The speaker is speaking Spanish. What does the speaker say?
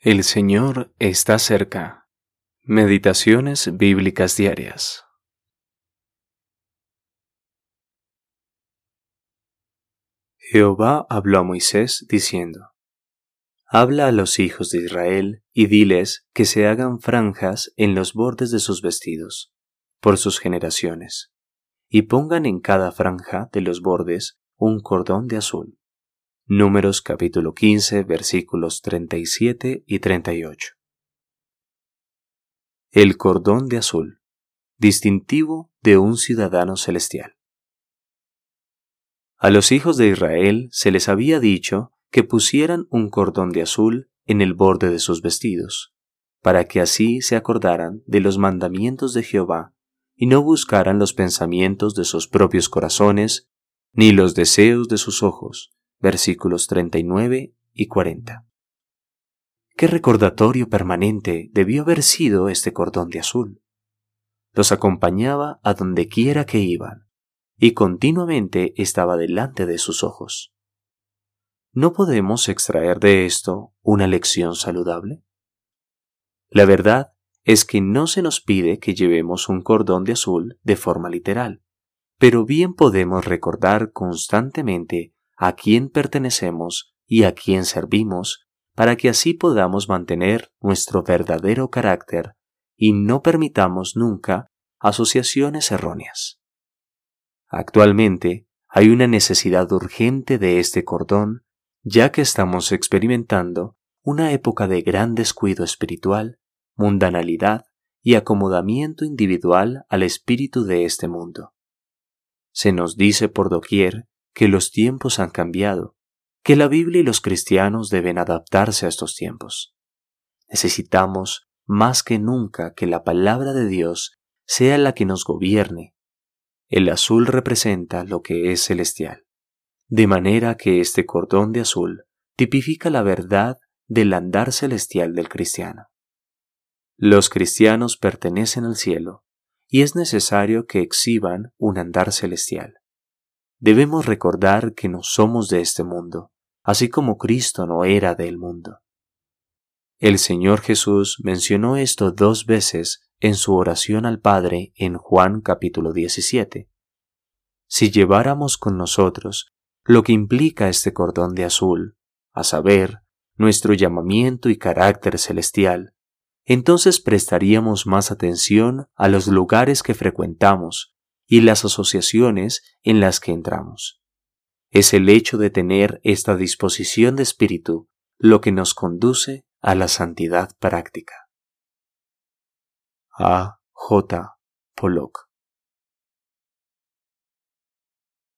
El Señor está cerca. Meditaciones bíblicas diarias. Jehová habló a Moisés diciendo, Habla a los hijos de Israel y diles que se hagan franjas en los bordes de sus vestidos, por sus generaciones, y pongan en cada franja de los bordes un cordón de azul Números capítulo 15 versículos 37 y 38. El cordón de azul, distintivo de un ciudadano celestial. A los hijos de Israel se les había dicho que pusieran un cordón de azul en el borde de sus vestidos, para que así se acordaran de los mandamientos de Jehová y no buscaran los pensamientos de sus propios corazones, ni los deseos de sus ojos, versículos 39 y 40. Qué recordatorio permanente debió haber sido este cordón de azul. Los acompañaba a donde quiera que iban, y continuamente estaba delante de sus ojos. ¿No podemos extraer de esto una lección saludable? La verdad es que no se nos pide que llevemos un cordón de azul de forma literal, pero bien podemos recordar constantemente a quién pertenecemos y a quién servimos, para que así podamos mantener nuestro verdadero carácter y no permitamos nunca asociaciones erróneas. Actualmente hay una necesidad urgente de este cordón, ya que estamos experimentando una época de gran descuido espiritual, mundanalidad y acomodamiento individual al espíritu de este mundo. Se nos dice por doquier que los tiempos han cambiado, que la Biblia y los cristianos deben adaptarse a estos tiempos. Necesitamos más que nunca que la palabra de Dios sea la que nos gobierne. El azul representa lo que es celestial, de manera que este cordón de azul tipifica la verdad del andar celestial del cristiano. Los cristianos pertenecen al cielo, y es necesario que exhiban un andar celestial debemos recordar que no somos de este mundo, así como Cristo no era del mundo. El Señor Jesús mencionó esto dos veces en su oración al Padre en Juan capítulo 17. Si lleváramos con nosotros lo que implica este cordón de azul, a saber, nuestro llamamiento y carácter celestial, entonces prestaríamos más atención a los lugares que frecuentamos y las asociaciones en las que entramos. Es el hecho de tener esta disposición de espíritu lo que nos conduce a la santidad práctica. A. J. Pollock